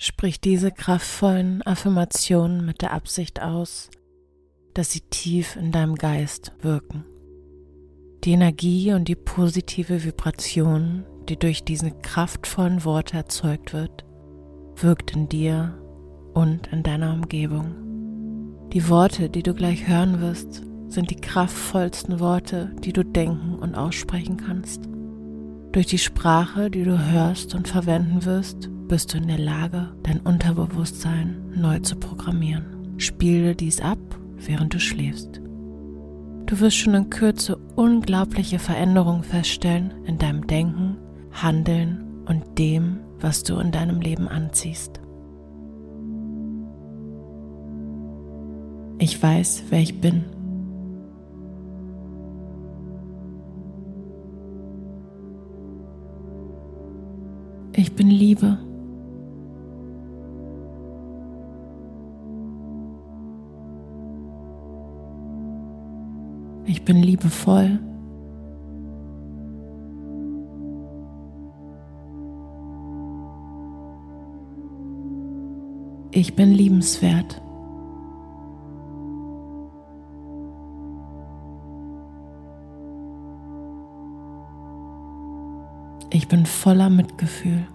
Sprich diese kraftvollen Affirmationen mit der Absicht aus, dass sie tief in deinem Geist wirken. Die Energie und die positive Vibration, die durch diese kraftvollen Worte erzeugt wird, wirkt in dir und in deiner Umgebung. Die Worte, die du gleich hören wirst, sind die kraftvollsten Worte, die du denken und aussprechen kannst. Durch die Sprache, die du hörst und verwenden wirst, bist du in der Lage, dein Unterbewusstsein neu zu programmieren. Spiele dies ab, während du schläfst. Du wirst schon in Kürze unglaubliche Veränderungen feststellen in deinem Denken, Handeln und dem, was du in deinem Leben anziehst. Ich weiß, wer ich bin Ich bin Liebe. Bin liebevoll. Ich bin liebenswert. Ich bin voller Mitgefühl.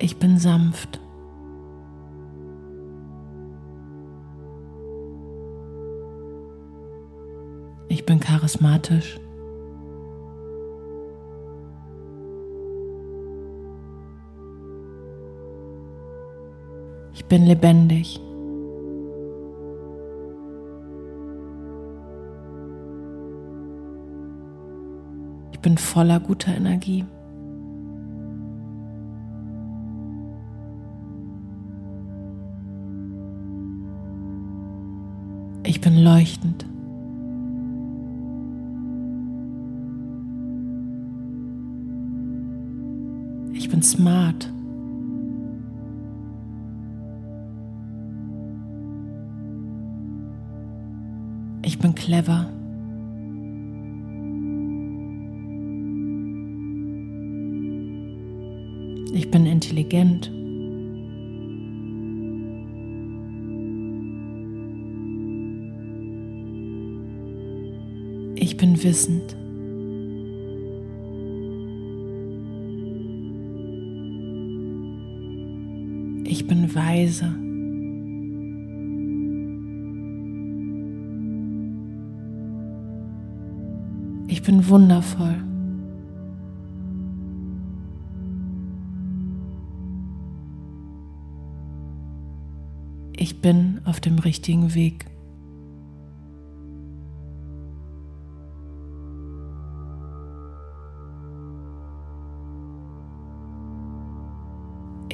Ich bin sanft. Ich bin charismatisch. Ich bin lebendig. Ich bin voller guter Energie. Leuchtend. Ich bin smart. Ich bin clever. Ich bin intelligent. Ich bin wissend. Ich bin weise. Ich bin wundervoll. Ich bin auf dem richtigen Weg.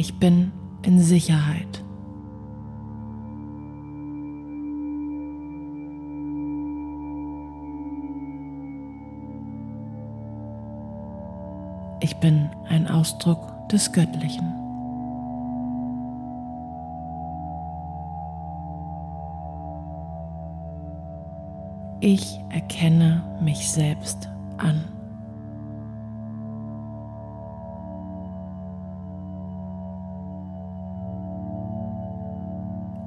Ich bin in Sicherheit. Ich bin ein Ausdruck des Göttlichen. Ich erkenne mich selbst an.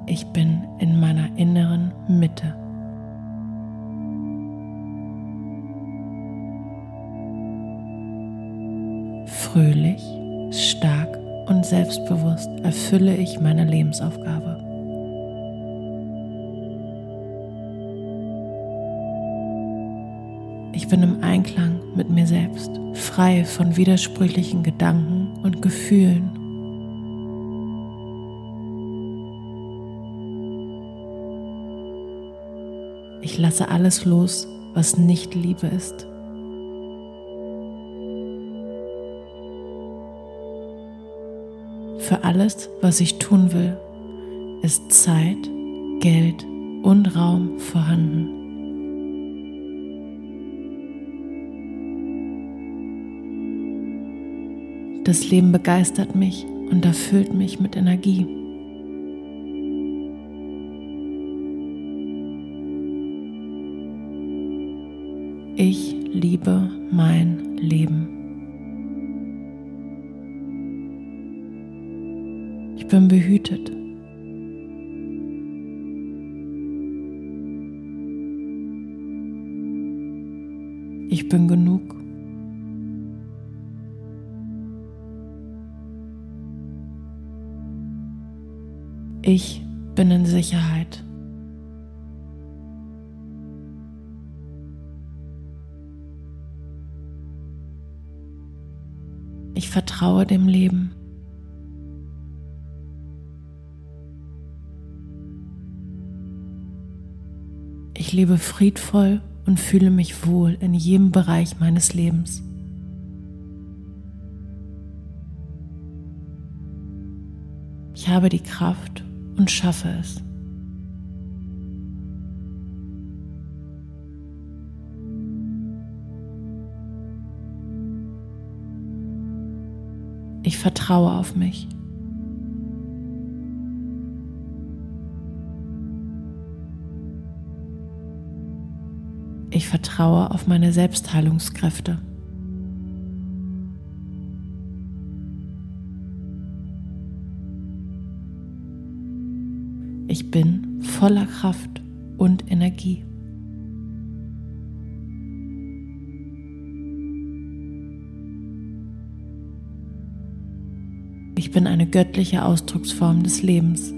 Ich bin in meiner inneren Mitte. Fröhlich, stark und selbstbewusst erfülle ich meine Lebensaufgabe. Ich bin im Einklang mit mir selbst, frei von widersprüchlichen Gedanken und Gefühlen Ich lasse alles los, was nicht Liebe ist. Für alles, was ich tun will, ist Zeit, Geld und Raum vorhanden. Das Leben begeistert mich und erfüllt mich mit Energie. Ich liebe mein Leben. Ich bin behütet. Ich bin genug. Ich bin in Sicherheit. Vertraue dem Leben. Ich lebe friedvoll und fühle mich wohl in jedem Bereich meines Lebens. Ich habe die Kraft und schaffe es. Ich vertraue auf mich. Ich vertraue auf meine Selbstheilungskräfte. Ich bin voller Kraft und Energie. Ich bin eine göttliche Ausdrucksform des Lebens.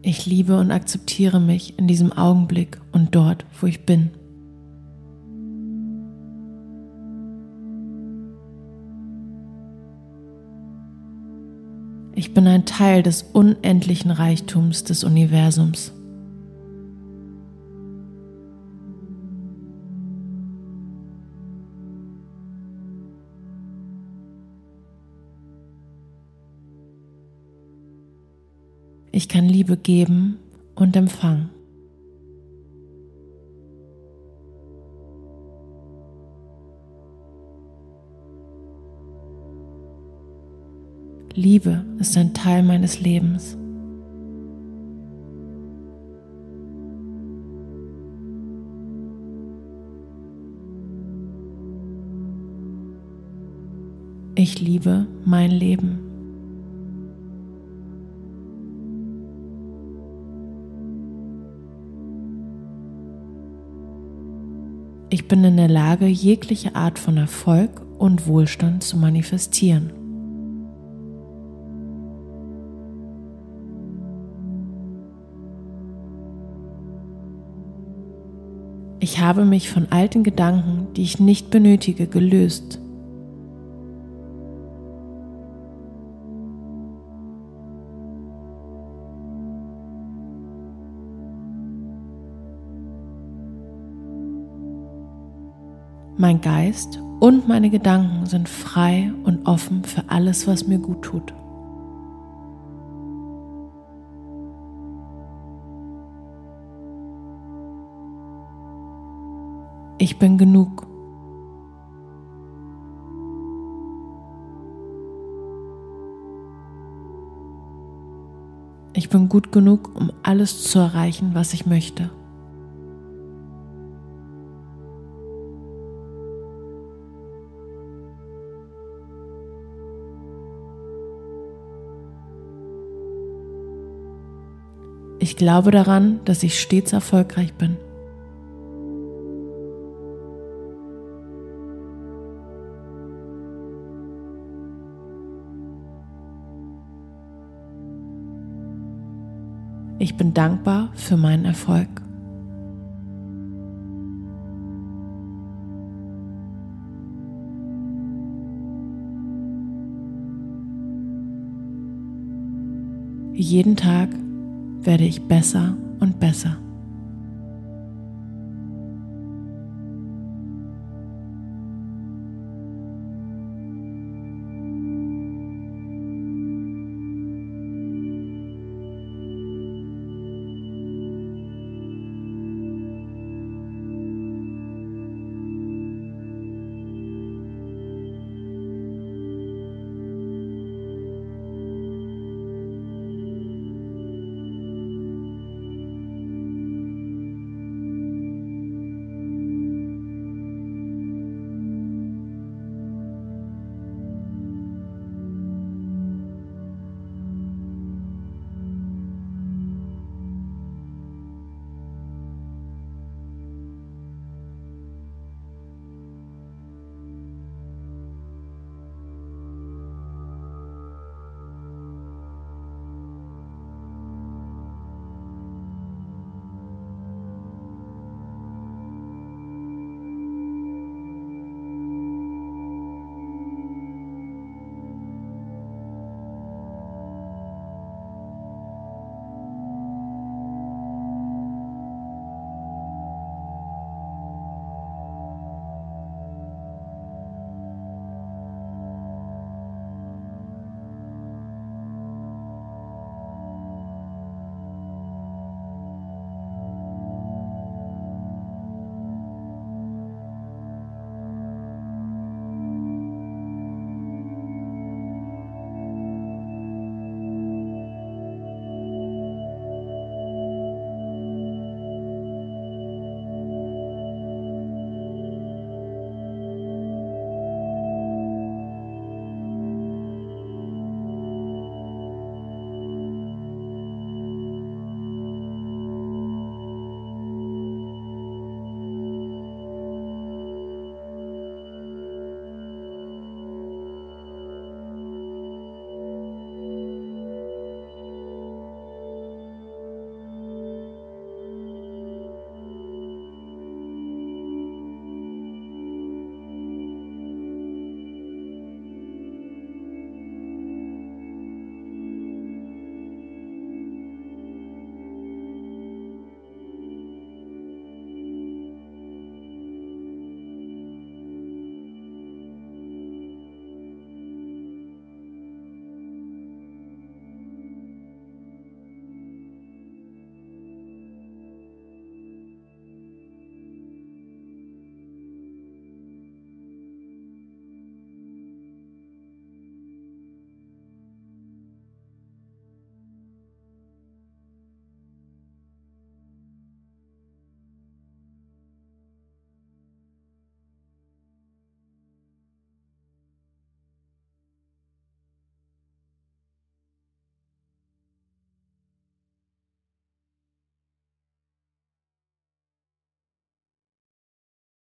Ich liebe und akzeptiere mich in diesem Augenblick und dort, wo ich bin. Ich bin ein Teil des unendlichen Reichtums des Universums. Ich kann Liebe geben und empfangen. Liebe ist ein Teil meines Lebens. Ich liebe mein Leben. Ich bin in der Lage, jegliche Art von Erfolg und Wohlstand zu manifestieren. Ich habe mich von alten Gedanken, die ich nicht benötige, gelöst. Mein Geist und meine Gedanken sind frei und offen für alles, was mir gut tut. Ich bin genug. Ich bin gut genug, um alles zu erreichen, was ich möchte. Ich glaube daran, dass ich stets erfolgreich bin. Ich bin dankbar für meinen Erfolg. Jeden Tag werde ich besser und besser.